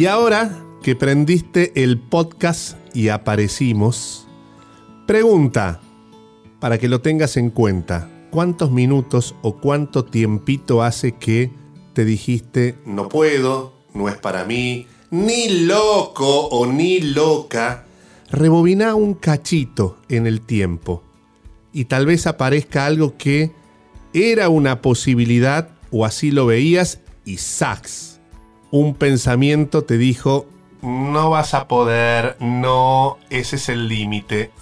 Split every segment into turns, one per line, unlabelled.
Y ahora que prendiste el podcast y aparecimos, pregunta, para que lo tengas en cuenta, ¿cuántos minutos o cuánto tiempito hace que te dijiste, no puedo, no es para mí, ni loco o ni loca? Rebobina un cachito en el tiempo y tal vez aparezca algo que era una posibilidad o así lo veías y sax. Un pensamiento te dijo, no vas a poder, no, ese es el límite.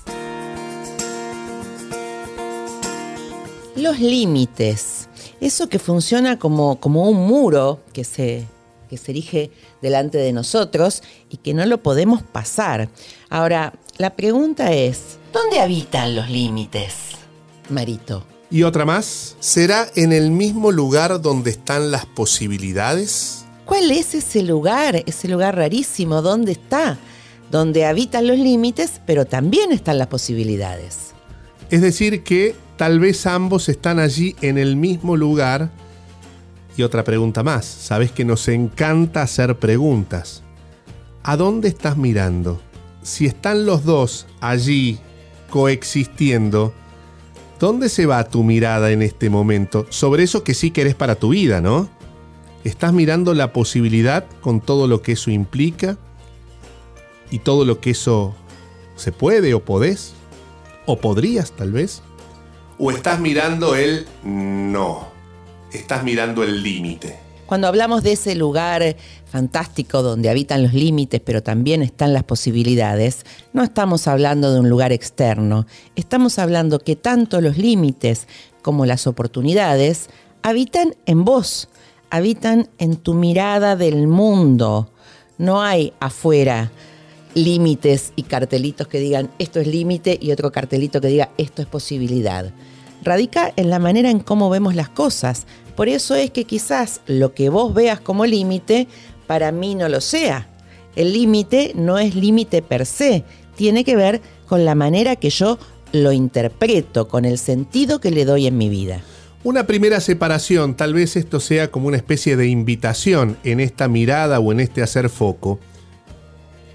Los límites, eso que funciona como, como un muro que se, que se erige delante de nosotros y que no lo podemos pasar. Ahora, la pregunta es, ¿dónde habitan los límites, Marito?
Y otra más, ¿será en el mismo lugar donde están las posibilidades?
¿Cuál es ese lugar, ese lugar rarísimo? ¿Dónde está? Donde habitan los límites, pero también están las posibilidades.
Es decir, que tal vez ambos están allí en el mismo lugar. Y otra pregunta más, sabes que nos encanta hacer preguntas. ¿A dónde estás mirando? Si están los dos allí coexistiendo, ¿dónde se va tu mirada en este momento? Sobre eso que sí querés para tu vida, ¿no? ¿Estás mirando la posibilidad con todo lo que eso implica? ¿Y todo lo que eso se puede o podés? ¿O podrías tal vez? ¿O estás mirando el no? Estás mirando el límite.
Cuando hablamos de ese lugar fantástico donde habitan los límites, pero también están las posibilidades, no estamos hablando de un lugar externo, estamos hablando que tanto los límites como las oportunidades habitan en vos, habitan en tu mirada del mundo. No hay afuera límites y cartelitos que digan esto es límite y otro cartelito que diga esto es posibilidad. Radica en la manera en cómo vemos las cosas. Por eso es que quizás lo que vos veas como límite, para mí no lo sea. El límite no es límite per se, tiene que ver con la manera que yo lo interpreto, con el sentido que le doy en mi vida.
Una primera separación, tal vez esto sea como una especie de invitación en esta mirada o en este hacer foco.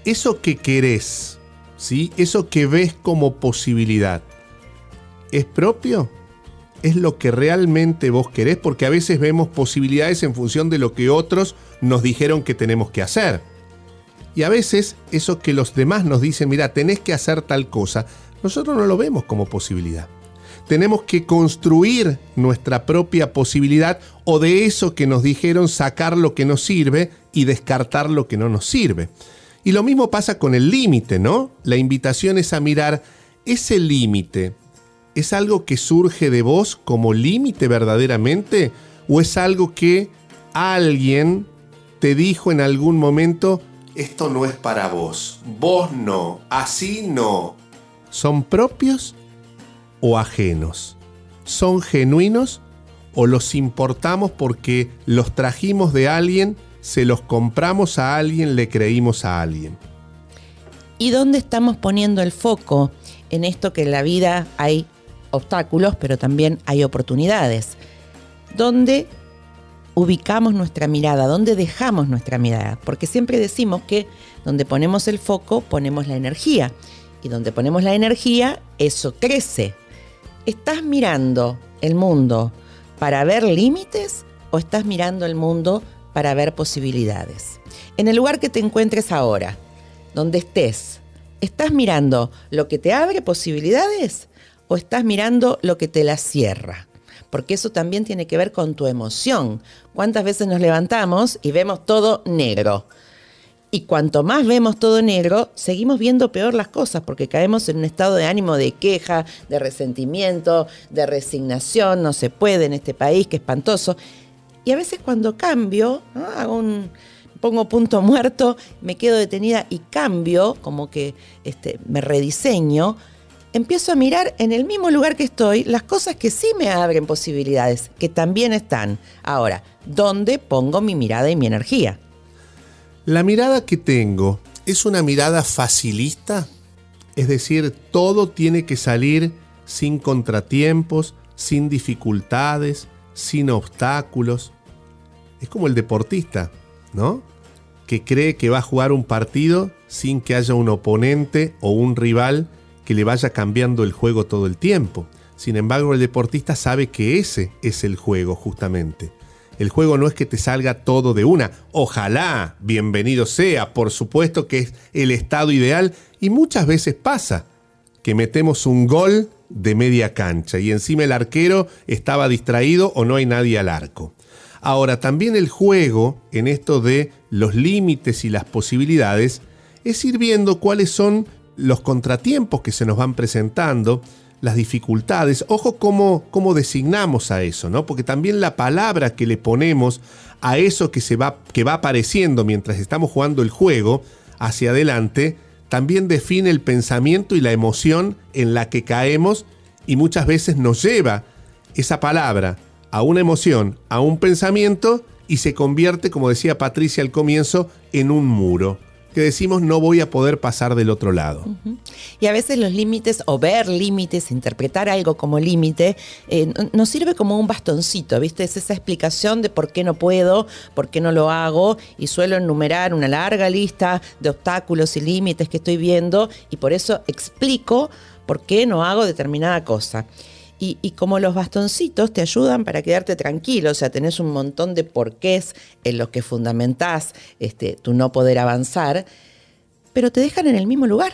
Eso que querés, ¿sí? Eso que ves como posibilidad, ¿es propio? ¿Es lo que realmente vos querés? Porque a veces vemos posibilidades en función de lo que otros nos dijeron que tenemos que hacer. Y a veces eso que los demás nos dicen, mira, tenés que hacer tal cosa, nosotros no lo vemos como posibilidad. Tenemos que construir nuestra propia posibilidad o de eso que nos dijeron sacar lo que nos sirve y descartar lo que no nos sirve. Y lo mismo pasa con el límite, ¿no? La invitación es a mirar ese límite. ¿Es algo que surge de vos como límite verdaderamente? ¿O es algo que alguien te dijo en algún momento, esto no es para vos, vos no, así no? ¿Son propios o ajenos? ¿Son genuinos o los importamos porque los trajimos de alguien se los compramos a alguien, le creímos a alguien.
¿Y dónde estamos poniendo el foco? En esto que en la vida hay obstáculos, pero también hay oportunidades. ¿Dónde ubicamos nuestra mirada? ¿Dónde dejamos nuestra mirada? Porque siempre decimos que donde ponemos el foco, ponemos la energía. Y donde ponemos la energía, eso crece. ¿Estás mirando el mundo para ver límites o estás mirando el mundo para ver posibilidades. En el lugar que te encuentres ahora, donde estés, ¿estás mirando lo que te abre posibilidades o estás mirando lo que te las cierra? Porque eso también tiene que ver con tu emoción. ¿Cuántas veces nos levantamos y vemos todo negro? Y cuanto más vemos todo negro, seguimos viendo peor las cosas porque caemos en un estado de ánimo de queja, de resentimiento, de resignación, no se puede en este país, qué espantoso. Y a veces cuando cambio, hago un, pongo punto muerto, me quedo detenida y cambio, como que este, me rediseño, empiezo a mirar en el mismo lugar que estoy las cosas que sí me abren posibilidades, que también están. Ahora, ¿dónde pongo mi mirada y mi energía?
La mirada que tengo es una mirada facilista, es decir, todo tiene que salir sin contratiempos, sin dificultades, sin obstáculos. Es como el deportista, ¿no? que cree que va a jugar un partido sin que haya un oponente o un rival que le vaya cambiando el juego todo el tiempo. Sin embargo, el deportista sabe que ese es el juego justamente. El juego no es que te salga todo de una. Ojalá, bienvenido sea, por supuesto que es el estado ideal y muchas veces pasa que metemos un gol de media cancha y encima el arquero estaba distraído o no hay nadie al arco. Ahora, también el juego, en esto de los límites y las posibilidades, es ir viendo cuáles son los contratiempos que se nos van presentando, las dificultades. Ojo cómo, cómo designamos a eso, ¿no? Porque también la palabra que le ponemos a eso que, se va, que va apareciendo mientras estamos jugando el juego hacia adelante, también define el pensamiento y la emoción en la que caemos y muchas veces nos lleva esa palabra a una emoción, a un pensamiento y se convierte, como decía Patricia al comienzo, en un muro que decimos no voy a poder pasar del otro lado.
Y a veces los límites, o ver límites, interpretar algo como límite, eh, nos sirve como un bastoncito, ¿viste? Es esa explicación de por qué no puedo, por qué no lo hago, y suelo enumerar una larga lista de obstáculos y límites que estoy viendo, y por eso explico por qué no hago determinada cosa. Y, como los bastoncitos te ayudan para quedarte tranquilo, o sea, tenés un montón de porqués en los que fundamentás este, tu no poder avanzar, pero te dejan en el mismo lugar.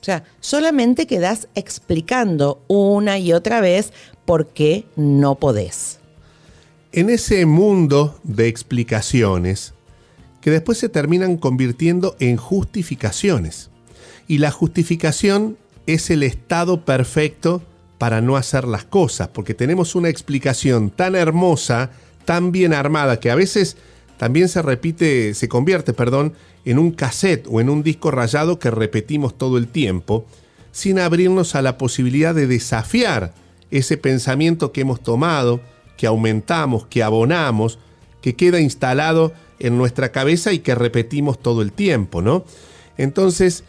O sea, solamente quedás explicando una y otra vez por qué no podés.
En ese mundo de explicaciones, que después se terminan convirtiendo en justificaciones. Y la justificación es el estado perfecto para no hacer las cosas, porque tenemos una explicación tan hermosa, tan bien armada, que a veces también se repite, se convierte, perdón, en un cassette o en un disco rayado que repetimos todo el tiempo, sin abrirnos a la posibilidad de desafiar ese pensamiento que hemos tomado, que aumentamos, que abonamos, que queda instalado en nuestra cabeza y que repetimos todo el tiempo, ¿no? Entonces,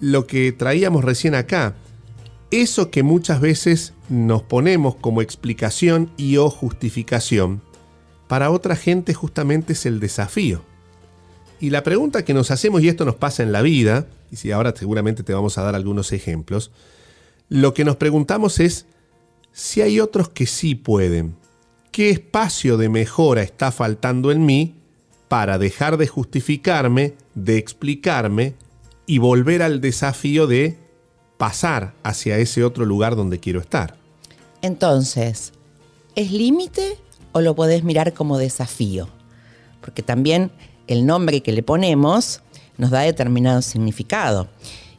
lo que traíamos recién acá, eso que muchas veces nos ponemos como explicación y o justificación, para otra gente justamente es el desafío. Y la pregunta que nos hacemos, y esto nos pasa en la vida, y si ahora seguramente te vamos a dar algunos ejemplos, lo que nos preguntamos es si hay otros que sí pueden, ¿qué espacio de mejora está faltando en mí para dejar de justificarme, de explicarme y volver al desafío de pasar hacia ese otro lugar donde quiero estar.
Entonces, ¿es límite o lo podés mirar como desafío? Porque también el nombre que le ponemos nos da determinado significado.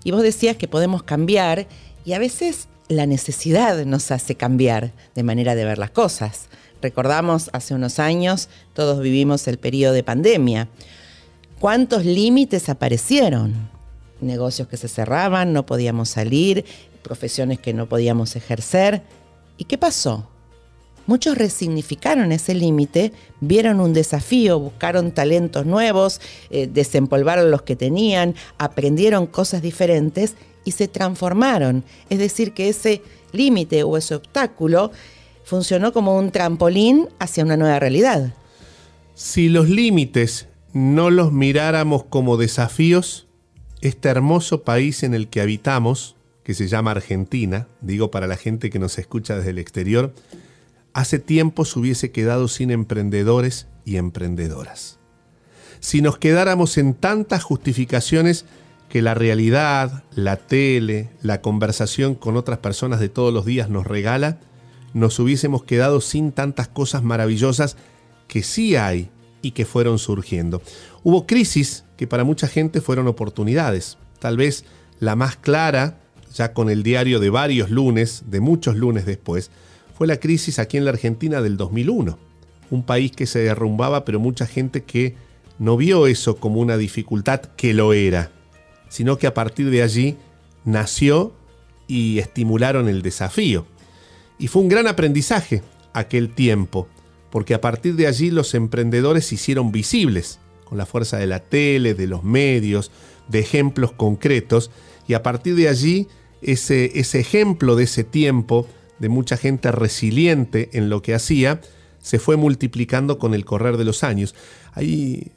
Y vos decías que podemos cambiar y a veces la necesidad nos hace cambiar de manera de ver las cosas. Recordamos hace unos años, todos vivimos el periodo de pandemia. ¿Cuántos límites aparecieron? Negocios que se cerraban, no podíamos salir, profesiones que no podíamos ejercer. ¿Y qué pasó? Muchos resignificaron ese límite, vieron un desafío, buscaron talentos nuevos, eh, desempolvaron los que tenían, aprendieron cosas diferentes y se transformaron. Es decir, que ese límite o ese obstáculo funcionó como un trampolín hacia una nueva realidad.
Si los límites no los miráramos como desafíos, este hermoso país en el que habitamos, que se llama Argentina, digo para la gente que nos escucha desde el exterior, hace tiempo se hubiese quedado sin emprendedores y emprendedoras. Si nos quedáramos en tantas justificaciones que la realidad, la tele, la conversación con otras personas de todos los días nos regala, nos hubiésemos quedado sin tantas cosas maravillosas que sí hay y que fueron surgiendo. Hubo crisis que para mucha gente fueron oportunidades. Tal vez la más clara, ya con el diario de varios lunes, de muchos lunes después, fue la crisis aquí en la Argentina del 2001. Un país que se derrumbaba, pero mucha gente que no vio eso como una dificultad que lo era, sino que a partir de allí nació y estimularon el desafío. Y fue un gran aprendizaje aquel tiempo, porque a partir de allí los emprendedores se hicieron visibles, con la fuerza de la tele, de los medios, de ejemplos concretos, y a partir de allí ese, ese ejemplo de ese tiempo, de mucha gente resiliente en lo que hacía, se fue multiplicando con el correr de los años. Hay,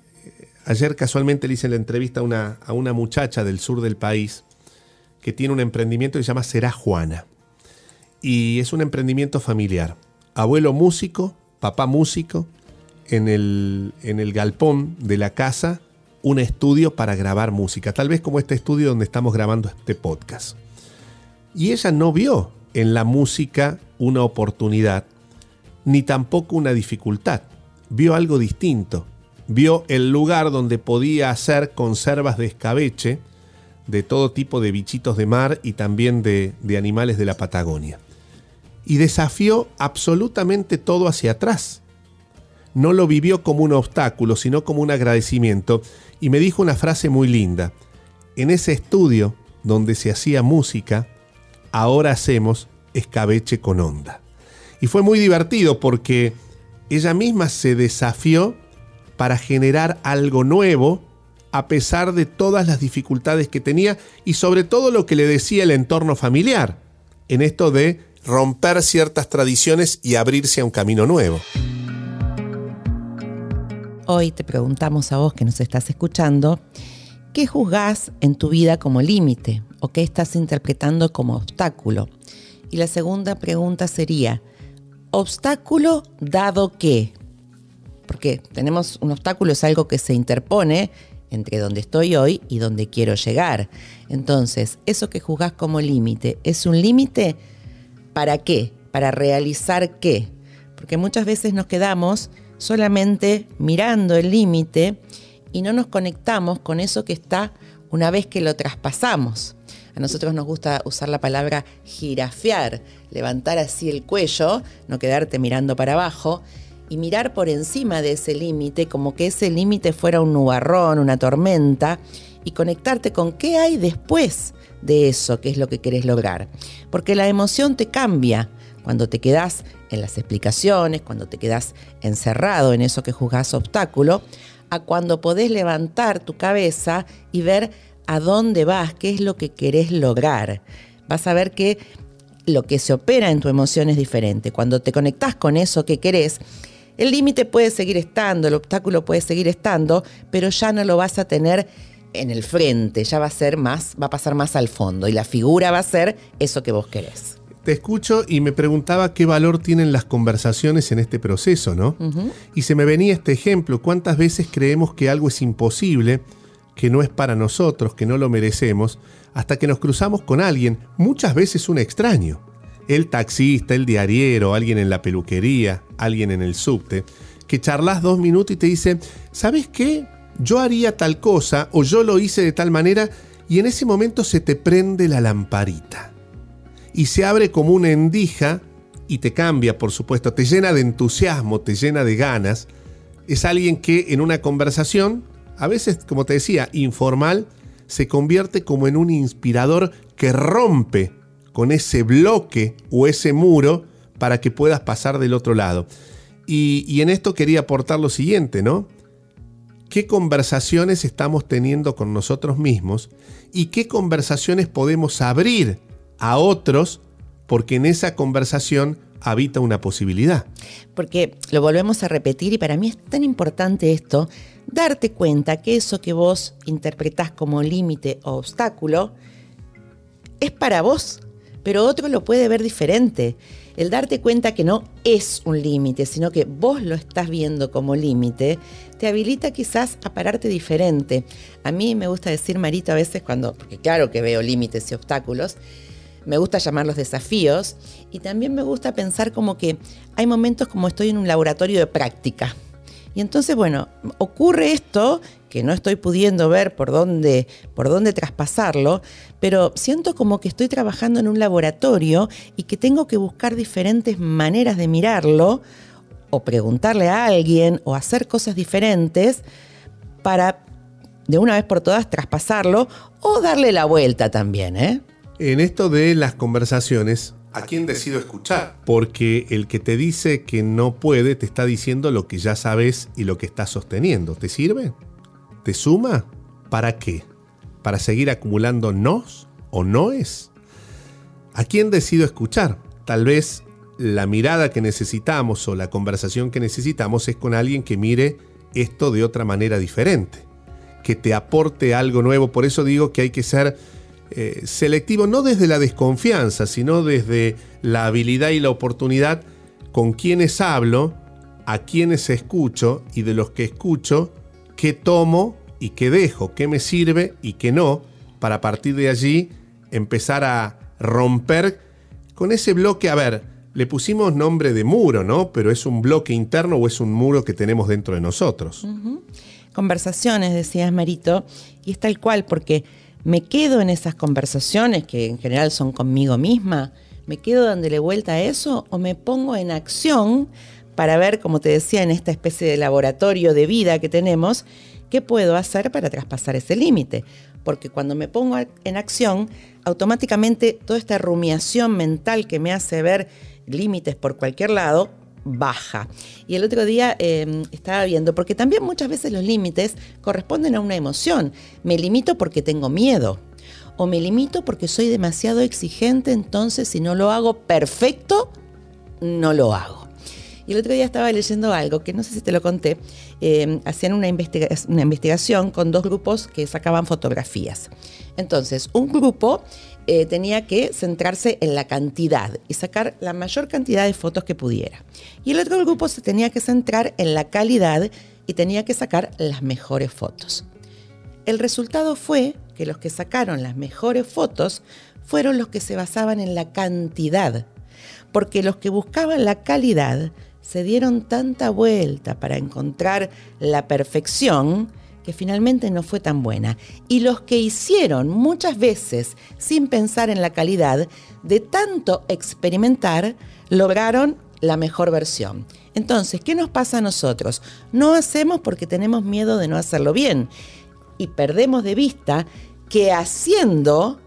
Ayer casualmente le hice la entrevista a una, a una muchacha del sur del país que tiene un emprendimiento que se llama Será Juana. Y es un emprendimiento familiar. Abuelo músico, papá músico, en el, en el galpón de la casa un estudio para grabar música, tal vez como este estudio donde estamos grabando este podcast. Y ella no vio en la música una oportunidad, ni tampoco una dificultad. Vio algo distinto. Vio el lugar donde podía hacer conservas de escabeche, de todo tipo de bichitos de mar y también de, de animales de la Patagonia. Y desafió absolutamente todo hacia atrás no lo vivió como un obstáculo, sino como un agradecimiento, y me dijo una frase muy linda. En ese estudio donde se hacía música, ahora hacemos escabeche con onda. Y fue muy divertido porque ella misma se desafió para generar algo nuevo a pesar de todas las dificultades que tenía y sobre todo lo que le decía el entorno familiar, en esto de romper ciertas tradiciones y abrirse a un camino nuevo.
Hoy te preguntamos a vos que nos estás escuchando, ¿qué juzgás en tu vida como límite o qué estás interpretando como obstáculo? Y la segunda pregunta sería, ¿obstáculo dado qué? Porque tenemos un obstáculo, es algo que se interpone entre donde estoy hoy y donde quiero llegar. Entonces, eso que juzgás como límite, ¿es un límite para qué? ¿Para realizar qué? Porque muchas veces nos quedamos solamente mirando el límite y no nos conectamos con eso que está una vez que lo traspasamos. A nosotros nos gusta usar la palabra girafear, levantar así el cuello, no quedarte mirando para abajo y mirar por encima de ese límite como que ese límite fuera un nubarrón, una tormenta y conectarte con qué hay después de eso, que es lo que querés lograr. Porque la emoción te cambia cuando te quedas en las explicaciones, cuando te quedas encerrado en eso que juzgás obstáculo, a cuando podés levantar tu cabeza y ver a dónde vas, qué es lo que querés lograr. Vas a ver que lo que se opera en tu emoción es diferente. Cuando te conectás con eso que querés, el límite puede seguir estando, el obstáculo puede seguir estando, pero ya no lo vas a tener en el frente, ya va a ser más, va a pasar más al fondo y la figura va a ser eso que vos querés.
Te escucho y me preguntaba qué valor tienen las conversaciones en este proceso, ¿no? Y se me venía este ejemplo, ¿cuántas veces creemos que algo es imposible, que no es para nosotros, que no lo merecemos, hasta que nos cruzamos con alguien, muchas veces un extraño? El taxista, el diariero, alguien en la peluquería, alguien en el subte, que charlas dos minutos y te dice, ¿sabes qué? Yo haría tal cosa o yo lo hice de tal manera y en ese momento se te prende la lamparita y se abre como una endija y te cambia, por supuesto, te llena de entusiasmo, te llena de ganas. Es alguien que en una conversación, a veces, como te decía, informal, se convierte como en un inspirador que rompe con ese bloque o ese muro para que puedas pasar del otro lado. Y, en esto quería aportar lo siguiente, ¿no? ¿Qué conversaciones estamos teniendo con nosotros mismos y qué conversaciones podemos abrir a otros porque en esa conversación habita una posibilidad.
Porque lo volvemos a repetir y para mí es tan importante esto, darte cuenta que eso que vos interpretás como límite o obstáculo es para vos, pero otro lo puede ver diferente. El darte cuenta que no es un límite, sino que vos lo estás viendo como límite, te habilita quizás a pararte diferente. A mí me gusta decir, Marito, a veces cuando, porque claro que veo límites y obstáculos, me gusta llamar los desafíos y también me gusta pensar como que hay momentos como estoy en un laboratorio de práctica. Y entonces, bueno, ocurre esto que no estoy pudiendo ver por dónde, por dónde traspasarlo, pero siento como que estoy trabajando en un laboratorio y que tengo que buscar diferentes maneras de mirarlo o preguntarle a alguien o hacer cosas diferentes para de una vez por todas traspasarlo o darle la vuelta también, ¿eh?
En esto de las conversaciones, ¿a quién decido escuchar? Porque el que te dice que no puede te está diciendo lo que ya sabes y lo que estás sosteniendo. ¿Te sirve? ¿Te suma? ¿Para qué? ¿Para seguir acumulando nos o noes? ¿A quién decido escuchar? Tal vez la mirada que necesitamos o la conversación que necesitamos es con alguien que mire esto de otra manera diferente. que te aporte algo nuevo. Por eso digo que hay que ser eh, selectivo, no desde la desconfianza, sino desde la habilidad y la oportunidad con quienes hablo, a quienes escucho y de los que escucho, qué tomo y qué dejo, qué me sirve y qué no, para partir de allí empezar a romper con ese bloque, a ver, le pusimos nombre de muro, ¿no? Pero es un bloque interno o es un muro que tenemos dentro de nosotros.
Conversaciones, decías Marito, y es tal cual, porque me quedo en esas conversaciones, que en general son conmigo misma, me quedo dándole vuelta a eso o me pongo en acción para ver, como te decía, en esta especie de laboratorio de vida que tenemos, qué puedo hacer para traspasar ese límite. Porque cuando me pongo en acción, automáticamente toda esta rumiación mental que me hace ver límites por cualquier lado, baja. Y el otro día em, estaba viendo, porque también muchas veces los límites corresponden a una emoción. Me limito porque tengo miedo. O me limito porque soy demasiado exigente, entonces si no lo hago perfecto, no lo hago. Y el otro día estaba leyendo algo que no sé si te lo conté. Em, hacían una, una investigación con dos grupos que sacaban fotografías. Entonces, un grupo eh, tenía que centrarse en la cantidad y sacar la mayor cantidad de fotos que pudiera. Y el otro grupo se tenía que centrar en la calidad y tenía que sacar las mejores fotos. El resultado fue que los que sacaron las mejores fotos fueron los que se basaban en la cantidad, porque los que buscaban la calidad se dieron tanta vuelta para encontrar la perfección que finalmente no fue tan buena. Y los que hicieron muchas veces sin pensar en la calidad, de tanto experimentar, lograron la mejor versión. Entonces, ¿qué nos pasa a nosotros? No hacemos porque tenemos miedo de no hacerlo bien y perdemos de vista que haciendo,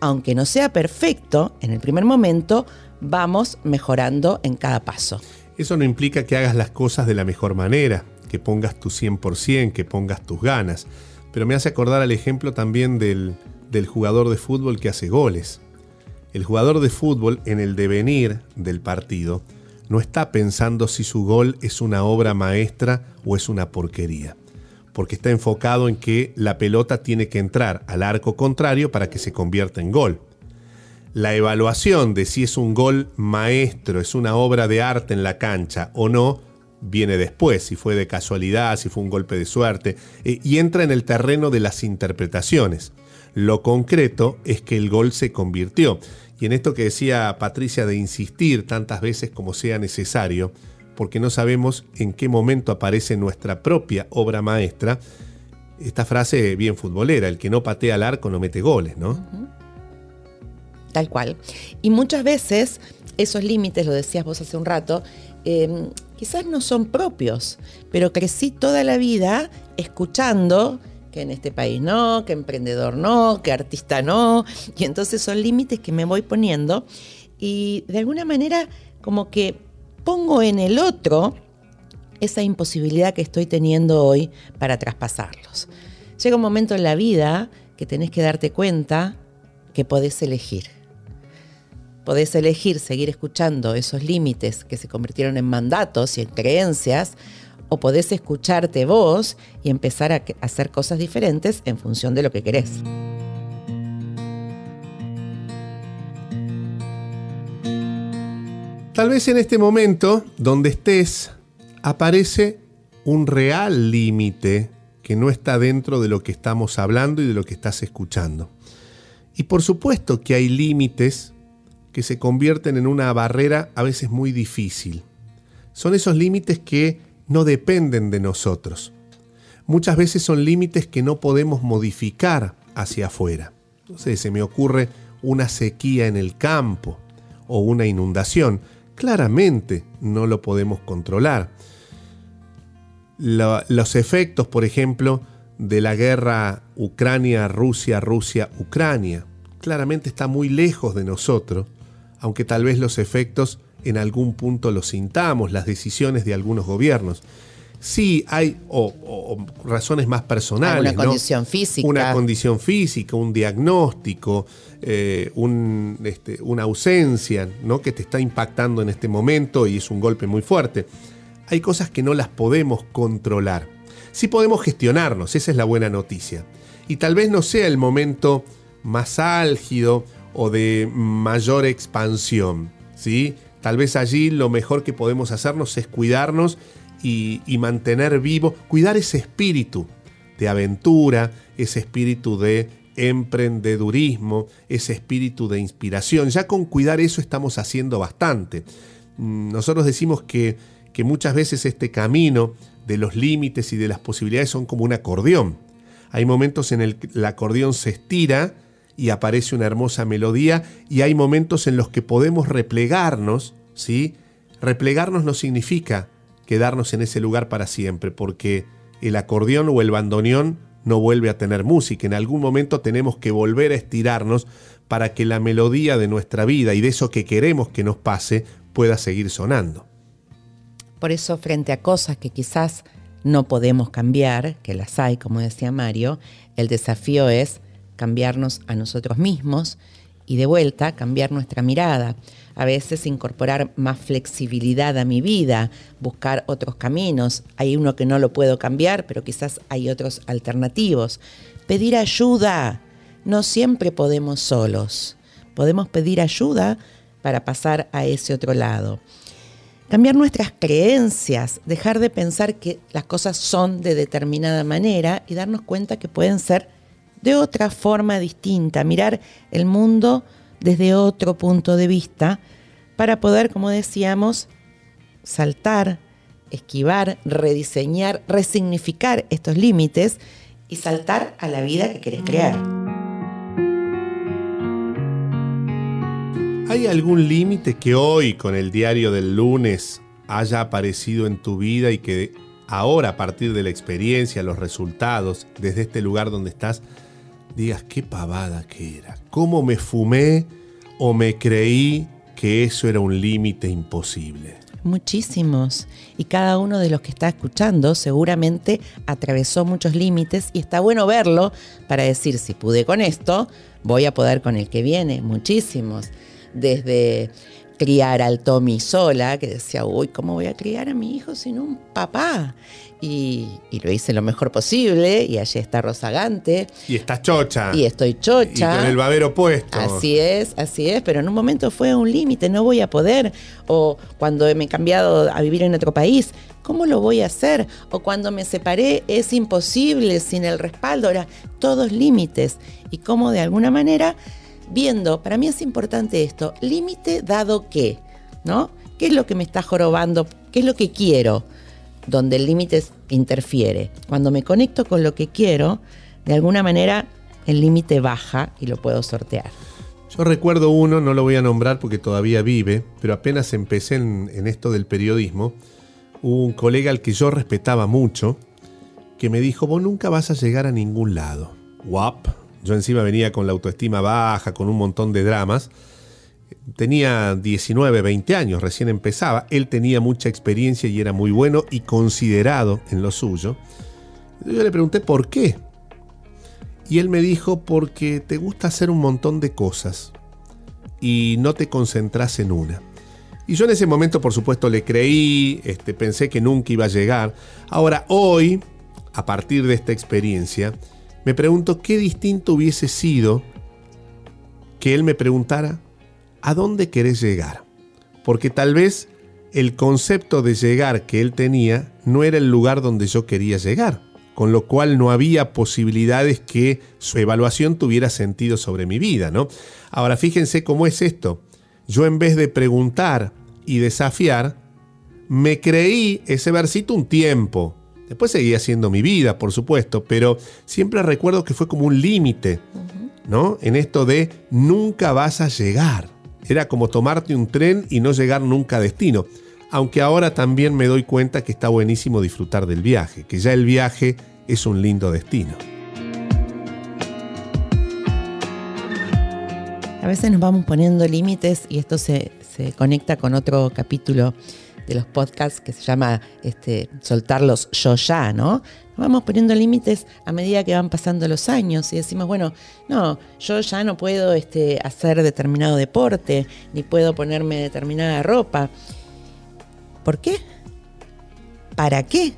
aunque no sea perfecto en el primer momento, vamos mejorando en cada paso.
Eso no implica que hagas las cosas de la mejor manera, que pongas tu 100%, que pongas tus ganas. Pero me hace acordar al ejemplo también del, del jugador de fútbol que hace goles. El jugador de fútbol en el devenir del partido no está pensando si su gol es una obra maestra o es una porquería, porque está enfocado en que la pelota tiene que entrar al arco contrario para que se convierta en gol. La evaluación de si es un gol maestro, es una obra de arte en la cancha o no, viene después, si fue de casualidad, si fue un golpe de suerte, eh, y entra en el terreno de las interpretaciones. Lo concreto es que el gol se convirtió. Y en esto que decía Patricia de insistir tantas veces como sea necesario, porque no sabemos en qué momento aparece nuestra propia obra maestra, esta frase bien futbolera, el que no patea al arco no mete goles, ¿no?
tal cual. Y muchas veces esos límites, lo decías vos hace un rato, em, quizás no son propios, pero crecí toda la vida escuchando que en este país no, que emprendedor no, que artista no, y entonces son límites que me voy poniendo y de alguna manera como que pongo en el otro esa imposibilidad que estoy teniendo hoy para traspasarlos. Llega un momento en la vida que tenés que darte cuenta que podés elegir podés elegir seguir escuchando esos límites que se convirtieron en mandatos y en creencias, o podés escucharte vos y empezar a hacer cosas diferentes en función de lo que querés.
Tal vez en este momento, donde estés, aparece un real límite que no está dentro de lo que estamos hablando y de lo que estás escuchando. Y por supuesto que hay límites que se convierten en una barrera a veces muy difícil. Son esos límites que no dependen de nosotros. Muchas veces son límites que no podemos modificar hacia afuera. Entonces se me ocurre una sequía en el campo o una inundación. Claramente no lo podemos controlar. los efectos, por ejemplo, de la guerra Ucrania-Rusia, Rusia-Ucrania, claramente está muy lejos de nosotros aunque tal vez los efectos en algún punto los sintamos, las decisiones de algunos gobiernos. Sí, hay razones más personales.
Una condición física.
Una condición física, un diagnóstico, eh, este, una ausencia ¿no? que te está impactando en este momento y es un golpe muy fuerte. Hay cosas que no las podemos controlar. Sí podemos gestionarnos, esa es la buena noticia. Y tal vez no sea el momento más álgido o de mayor expansión, ¿sí? Tal vez allí lo mejor que podemos hacernos es cuidarnos y, mantener vivo, cuidar ese espíritu de aventura, ese espíritu de emprendedurismo, ese espíritu de inspiración. Ya con cuidar eso estamos haciendo bastante. Mm, nosotros decimos que, que muchas veces este camino de los límites y de las posibilidades son como un acordeón. Hay momentos en el que el acordeón se estira y aparece una hermosa melodía y hay momentos en los que podemos replegarnos, ¿sí? Replegarnos no significa quedarnos en ese lugar para siempre, porque el acordeón o el bandoneón no vuelve a tener música. En algún momento tenemos que volver a estirarnos para que la melodía de nuestra vida y de eso que queremos que nos pase pueda seguir sonando.
Por eso, frente a cosas que quizás no podemos cambiar, que las hay, como decía Mario, el desafío es cambiarnos a nosotros mismos y de vuelta cambiar nuestra mirada. A veces incorporar más flexibilidad a mi vida, buscar otros caminos. Hay uno que no lo puedo cambiar, pero quizás hay otros alternativos. Pedir ayuda. No siempre podemos solos. Podemos pedir ayuda para pasar a ese otro lado. Cambiar nuestras creencias, dejar de pensar que las cosas son de determinada manera y darnos cuenta que pueden ser de otra forma distinta, mirar el mundo desde otro punto de vista para poder, como decíamos, saltar, esquivar, rediseñar, resignificar estos límites y saltar a la vida que querés crear.
¿Hay algún límite que hoy, con el diario del lunes, haya aparecido en tu vida y que ahora, a partir de la experiencia, los resultados, desde este lugar donde estás, digas qué pavada que era? ¿Cómo me fumé o me creí que eso era un límite imposible?
Muchísimos. Y cada uno de los que está escuchando seguramente atravesó muchos límites y está bueno verlo para decir, si pude con esto, voy a poder con el que viene. Muchísimos desde criar al Tommy sola, que decía, uy, ¿cómo voy a criar a mi hijo sin un papá? Y, lo hice lo mejor posible, y allí está Rosagante.
Y está chocha.
Y estoy chocha.
Y con el babero puesto.
Así es, así es, pero en un momento fue un límite, no voy a poder. O cuando me he cambiado a vivir en otro país, ¿cómo lo voy a hacer? O cuando me separé, es imposible sin el respaldo. Ahora, todos límites. Y cómo de alguna manera viendo, para mí es importante esto, límite dado que, ¿no? ¿Qué es lo que me está jorobando? ¿Qué es lo que quiero? Donde el límite interfiere. Cuando me conecto con lo que quiero, de alguna manera el límite baja y lo puedo sortear.
Yo recuerdo uno, no lo voy a nombrar porque todavía vive, pero apenas empecé en, en esto del periodismo, un colega al que yo respetaba mucho, que me dijo, vos nunca vas a llegar a ningún lado. Guap, yo encima venía con la autoestima baja, con un montón de dramas. Tenía 19, 20 años, recién empezaba. Él tenía mucha experiencia y era muy bueno y considerado en lo suyo. Yo le pregunté por qué. Y él me dijo porque te gusta hacer un montón de cosas y no te concentras en una. Y yo en ese momento, por supuesto, le creí, este, pensé que nunca iba a llegar. Ahora, hoy, a partir de esta experiencia, me pregunto qué distinto hubiese sido que él me preguntara, ¿a dónde querés llegar? Porque tal vez el concepto de llegar que él tenía no era el lugar donde yo quería llegar, con lo cual no había posibilidades que su evaluación tuviera sentido sobre mi vida, ¿no? Ahora fíjense cómo es esto. Yo en vez de preguntar y desafiar, me creí ese versito un tiempo, Después seguía haciendo mi vida, por supuesto, pero siempre recuerdo que fue como un límite, ¿no? En esto de nunca vas a llegar. Era como tomarte un tren y no llegar nunca a destino. Aunque ahora también me doy cuenta que está buenísimo disfrutar del viaje, que ya el viaje es un lindo destino.
A veces nos vamos poniendo límites y esto se, se conecta con otro capítulo de los podcasts que se llama este, soltarlos yo ya, ¿no? vamos poniendo límites a medida que van pasando los años y decimos, bueno, no, yo ya no puedo este, hacer determinado deporte, ni puedo ponerme determinada ropa. ¿Por qué? ¿Para qué?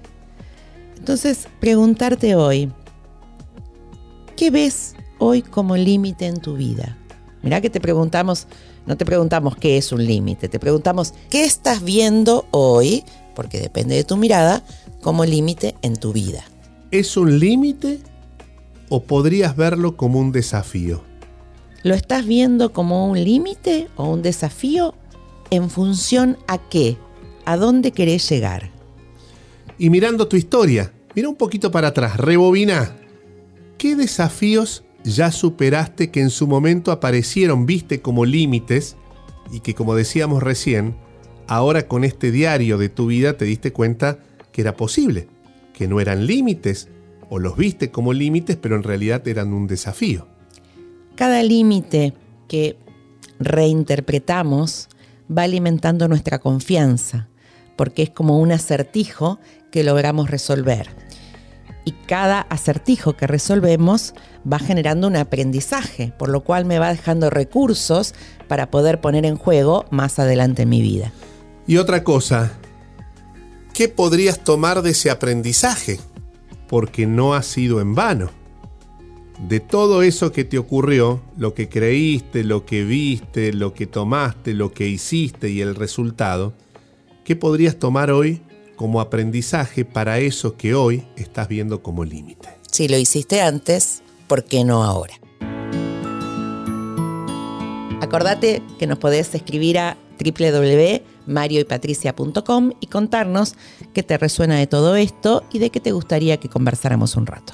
Entonces, preguntarte hoy, ¿qué ves hoy como límite en tu vida? Mirá que te preguntamos, no te preguntamos qué es un límite, te preguntamos qué estás viendo hoy, porque depende de tu mirada, como límite en tu vida.
¿Es un límite o podrías verlo como un desafío?
¿Lo estás viendo como un límite o un desafío en función a qué? ¿A dónde querés llegar?
Y mirando tu historia, mira un poquito para atrás, rebobina. ¿Qué desafíos ya superaste que en su momento aparecieron, viste como límites y que como decíamos recién, ahora con este diario de tu vida te diste cuenta que era posible, que no eran límites o los viste como límites, pero en realidad eran un desafío.
Cada límite que reinterpretamos va alimentando nuestra confianza, porque es como un acertijo que logramos resolver. Y cada acertijo que resolvemos va generando un aprendizaje, por lo cual me va dejando recursos para poder poner en juego más adelante en mi vida.
Y otra cosa, ¿qué podrías tomar de ese aprendizaje? Porque no ha sido en vano. De todo eso que te ocurrió, lo que creíste, lo que viste, lo que tomaste, lo que hiciste y el resultado, ¿qué podrías tomar hoy como aprendizaje para eso que hoy estás viendo como límite.
Si lo hiciste antes, ¿por qué no ahora? Acordate que nos podés escribir a www.marioypatricia.com y contarnos qué te resuena de todo esto y de qué te gustaría que conversáramos un rato.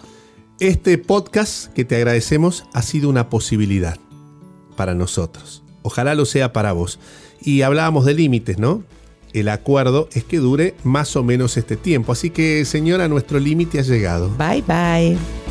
Este podcast que te agradecemos ha sido una posibilidad para nosotros. Ojalá lo sea para vos. Y hablábamos de límites, ¿no? El acuerdo es que dure más o menos este tiempo. Así que, señora, nuestro límite ha llegado.
Bye bye.